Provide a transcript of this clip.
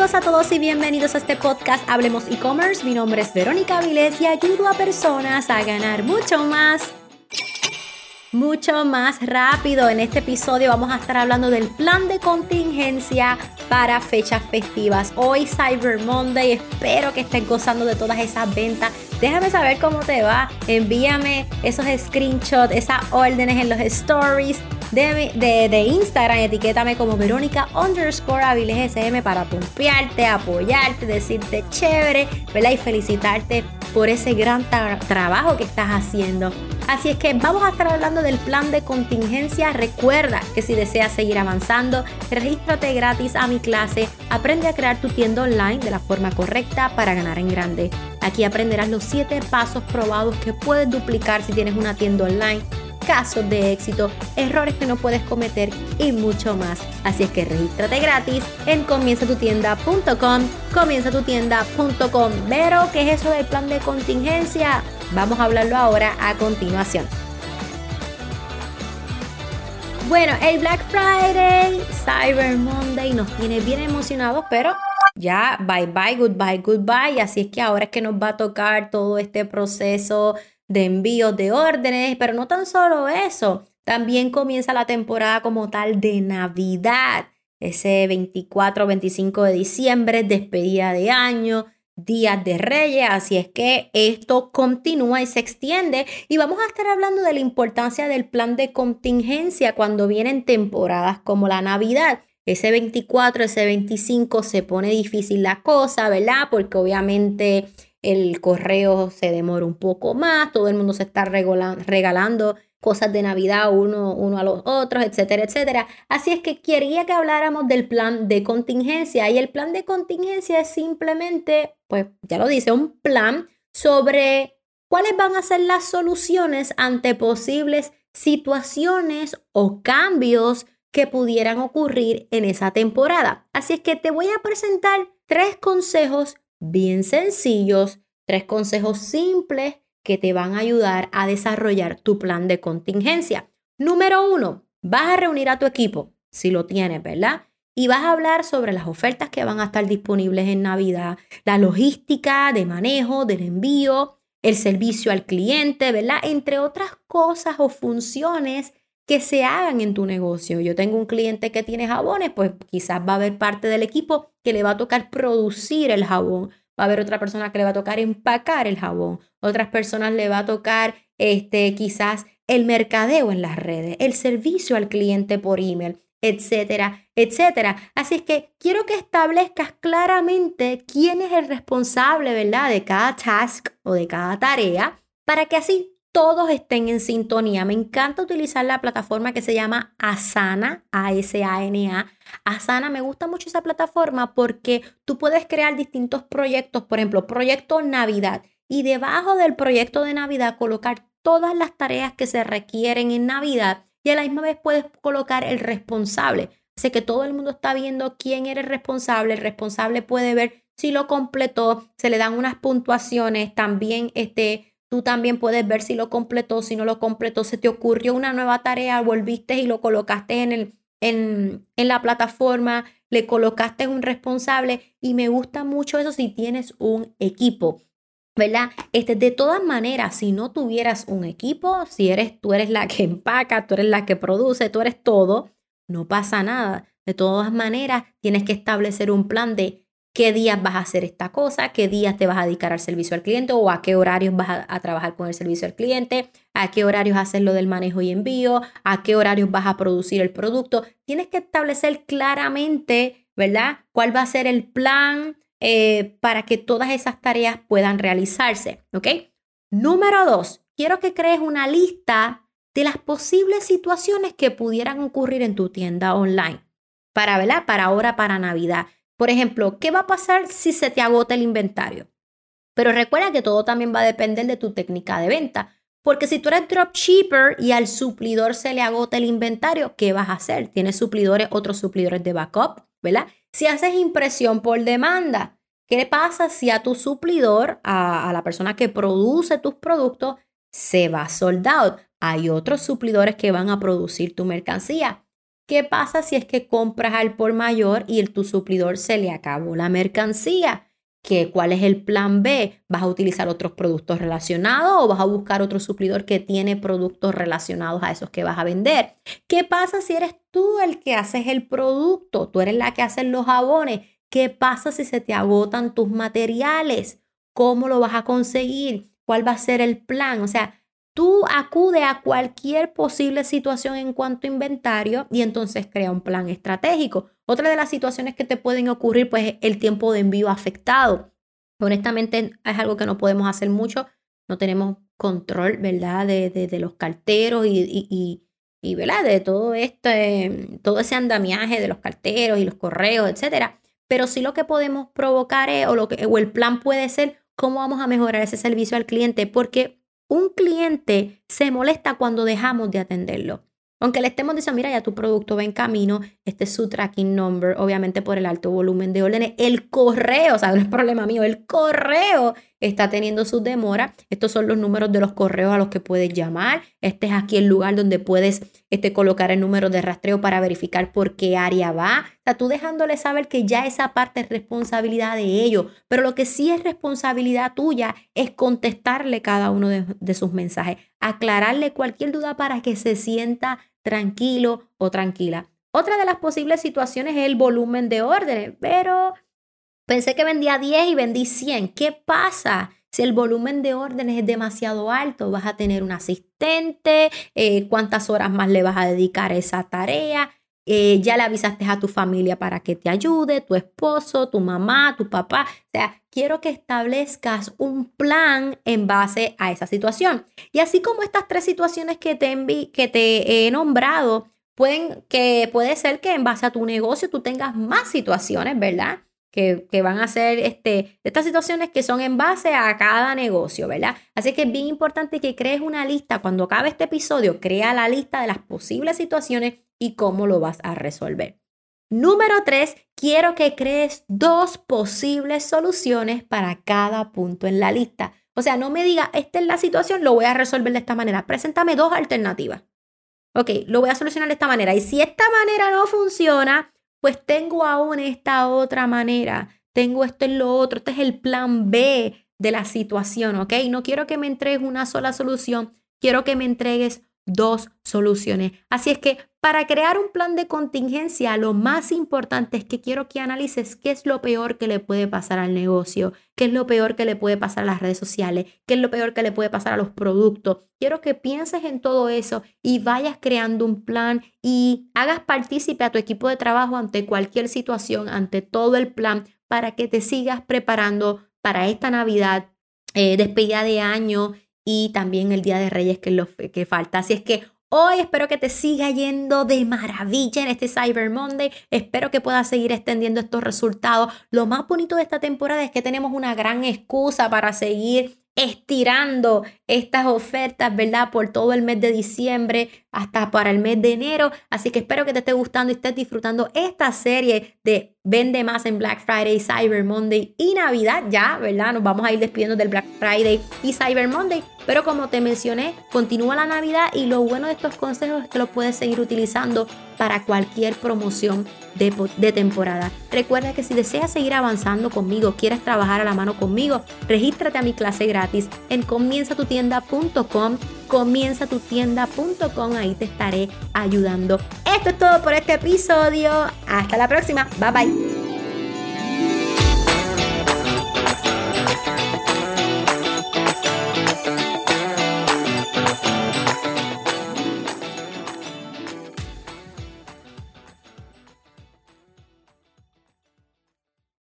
Saludos a todos y bienvenidos a este podcast Hablemos e-commerce. Mi nombre es Verónica Avilés y ayudo a personas a ganar mucho más mucho más rápido. En este episodio vamos a estar hablando del plan de contingencia para fechas festivas. Hoy Cyber Monday, espero que estén gozando de todas esas ventas. Déjame saber cómo te va. Envíame esos screenshots, esas órdenes en los stories de, de, Instagram, etiquétame como Verónica underscore SM para pompearte, apoyarte, decirte chévere, ¿verdad? Y felicitarte por ese gran trabajo que estás haciendo. Así es que vamos a estar hablando del plan de contingencia. Recuerda que si deseas seguir avanzando, regístrate gratis a mi clase. Aprende a crear tu tienda online de la forma correcta para ganar en grande. Aquí aprenderás los 7 pasos probados que puedes duplicar si tienes una tienda online casos de éxito, errores que no puedes cometer y mucho más. Así es que regístrate gratis en comienzatutienda.com, comienzatutienda.com. Pero, ¿qué es eso del plan de contingencia? Vamos a hablarlo ahora a continuación. Bueno, el Black Friday, Cyber Monday nos tiene bien emocionados, pero ya bye bye, goodbye, goodbye. Así es que ahora es que nos va a tocar todo este proceso de envíos de órdenes, pero no tan solo eso, también comienza la temporada como tal de Navidad, ese 24, 25 de diciembre, despedida de año, días de reyes, así es que esto continúa y se extiende y vamos a estar hablando de la importancia del plan de contingencia cuando vienen temporadas como la Navidad. Ese 24, ese 25 se pone difícil la cosa, ¿verdad? Porque obviamente el correo se demora un poco más, todo el mundo se está regalando cosas de Navidad uno, uno a los otros, etcétera, etcétera. Así es que quería que habláramos del plan de contingencia y el plan de contingencia es simplemente, pues ya lo dice, un plan sobre cuáles van a ser las soluciones ante posibles situaciones o cambios que pudieran ocurrir en esa temporada. Así es que te voy a presentar tres consejos bien sencillos, tres consejos simples que te van a ayudar a desarrollar tu plan de contingencia. Número uno, vas a reunir a tu equipo, si lo tienes, ¿verdad? Y vas a hablar sobre las ofertas que van a estar disponibles en Navidad, la logística de manejo, del envío, el servicio al cliente, ¿verdad? Entre otras cosas o funciones que se hagan en tu negocio. Yo tengo un cliente que tiene jabones, pues quizás va a haber parte del equipo que le va a tocar producir el jabón. Va a haber otra persona que le va a tocar empacar el jabón. Otras personas le va a tocar este, quizás el mercadeo en las redes, el servicio al cliente por email, etcétera, etcétera. Así es que quiero que establezcas claramente quién es el responsable, ¿verdad? De cada task o de cada tarea para que así todos estén en sintonía. Me encanta utilizar la plataforma que se llama Asana, A-S-A-N-A. Asana, me gusta mucho esa plataforma porque tú puedes crear distintos proyectos, por ejemplo, proyecto Navidad, y debajo del proyecto de Navidad colocar todas las tareas que se requieren en Navidad y a la misma vez puedes colocar el responsable. Así que todo el mundo está viendo quién era el responsable. El responsable puede ver si lo completó, se le dan unas puntuaciones, también este, Tú también puedes ver si lo completó, si no lo completó, se te ocurrió una nueva tarea, volviste y lo colocaste en, el, en, en la plataforma, le colocaste un responsable y me gusta mucho eso si tienes un equipo. ¿verdad? Este, de todas maneras, si no tuvieras un equipo, si eres tú eres la que empaca, tú eres la que produce, tú eres todo, no pasa nada. De todas maneras, tienes que establecer un plan de qué días vas a hacer esta cosa, qué días te vas a dedicar al servicio al cliente o a qué horarios vas a, trabajar con el servicio al cliente, a qué horarios hacer lo del manejo y envío, a qué horarios vas a producir el producto. Tienes que establecer claramente, ¿verdad? ¿Cuál va a ser el plan eh, para que todas esas tareas puedan realizarse? ¿Ok? Número dos, quiero que crees una lista de las posibles situaciones que pudieran ocurrir en tu tienda online. Para, ¿verdad? Para ahora, para Navidad. Por ejemplo, ¿qué va a pasar si se te agota el inventario? Pero recuerda que todo también va a depender de tu técnica de venta. Porque si tú eres dropshipper y al suplidor se le agota el inventario, ¿qué vas a hacer? Tienes suplidores, otros suplidores de backup, ¿verdad? Si haces impresión por demanda, ¿qué pasa si a tu suplidor, a, la persona que produce tus productos, se va sold out? Hay otros suplidores que van a producir tu mercancía. ¿Qué pasa si es que compras al por mayor y el, tu suplidor se le acabó la mercancía? ¿Qué, ¿Cuál es el plan B? ¿Vas a utilizar otros productos relacionados o vas a buscar otro suplidor que tiene productos relacionados a esos que vas a vender? ¿Qué pasa si eres tú el que haces el producto? Tú eres la que hace los jabones. ¿Qué pasa si se te agotan tus materiales? ¿Cómo lo vas a conseguir? ¿Cuál va a ser el plan? O sea, Tú acude a cualquier posible situación en cuanto a inventario y entonces crea un plan estratégico. Otra de las situaciones que te pueden ocurrir, pues, es el tiempo de envío afectado. Honestamente, es algo que no podemos hacer mucho. No tenemos control, ¿verdad? De, los carteros y, y, ¿verdad? De todo este, todo ese andamiaje de los carteros y los correos, etcétera. Pero sí lo que podemos provocar es, o, lo que, o el plan puede ser cómo vamos a mejorar ese servicio al cliente, porque un cliente se molesta cuando dejamos de atenderlo. Aunque le estemos diciendo, mira, ya tu producto va en camino, este es su tracking number, obviamente por el alto volumen de órdenes. El correo, o sea, no es problema mío, el correo está teniendo sus demoras. Estos son los números de los correos a los que puedes llamar. Este es aquí el lugar donde puedes este, colocar el número de rastreo para verificar por qué área va. O sea, tú dejándole saber que ya esa parte es responsabilidad de ellos. Pero lo que sí es responsabilidad tuya es contestarle cada uno de, de sus mensajes, aclararle cualquier duda para que se sienta tranquilo o tranquila. Otra de las posibles situaciones es el volumen de órdenes, pero pensé que vendía 10 y vendí 100. ¿Qué pasa? Si el volumen de órdenes es demasiado alto, vas a tener un asistente, eh, cuántas horas más le vas a dedicar a esa tarea. Eh, ya le avisaste a tu familia para que te ayude, tu esposo, tu mamá, tu papá. O sea, quiero que establezcas un plan en base a esa situación. Y así como estas tres situaciones que te, que te he nombrado, pueden, que puede ser que en base a tu negocio tú tengas más situaciones, ¿verdad? Que, van a ser este, estas situaciones que son en base a cada negocio, ¿verdad? Así que es bien importante que crees una lista. Cuando acabe este episodio, crea la lista de las posibles situaciones y cómo lo vas a resolver. Número tres, quiero que crees dos posibles soluciones para cada punto en la lista. O sea, no me diga, esta es la situación, lo voy a resolver de esta manera. Preséntame dos alternativas. Ok, lo voy a solucionar de esta manera. Y si esta manera no funciona, pues tengo aún esta otra manera. Tengo esto en lo otro. Este es el plan B de la situación, ¿ok? No quiero que me entregues una sola solución. Quiero que me entregues dos soluciones. Así es que para crear un plan de contingencia, lo más importante es que quiero que analices qué es lo peor que le puede pasar al negocio, qué es lo peor que le puede pasar a las redes sociales, qué es lo peor que le puede pasar a los productos. Quiero que pienses en todo eso y vayas creando un plan y hagas partícipe a tu equipo de trabajo ante cualquier situación, ante todo el plan, para que te sigas preparando para esta Navidad, eh, despedida de año y también el Día de Reyes que, lo, que falta. Así es que Hoy espero que te siga yendo de maravilla en este Cyber Monday. Espero que puedas seguir extendiendo estos resultados. Lo más bonito de esta temporada es que tenemos una gran excusa para seguir estirando estas ofertas, ¿verdad? Por todo el mes de diciembre hasta para el mes de enero. Así que espero que te esté gustando y estés disfrutando esta serie de Vende más en Black Friday, Cyber Monday y Navidad. Ya, ¿verdad? Nos vamos a ir despidiendo del Black Friday y Cyber Monday. Pero como te mencioné, continúa la Navidad y lo bueno de estos consejos es que los puedes seguir utilizando para cualquier promoción de, de, temporada. Recuerda que si deseas seguir avanzando conmigo, quieres trabajar a la mano conmigo, regístrate a mi clase gratis en comienzatutienda.com. Comienzatutienda.com, ahí te estaré ayudando. Esto es todo por este episodio. Hasta la próxima. Bye bye.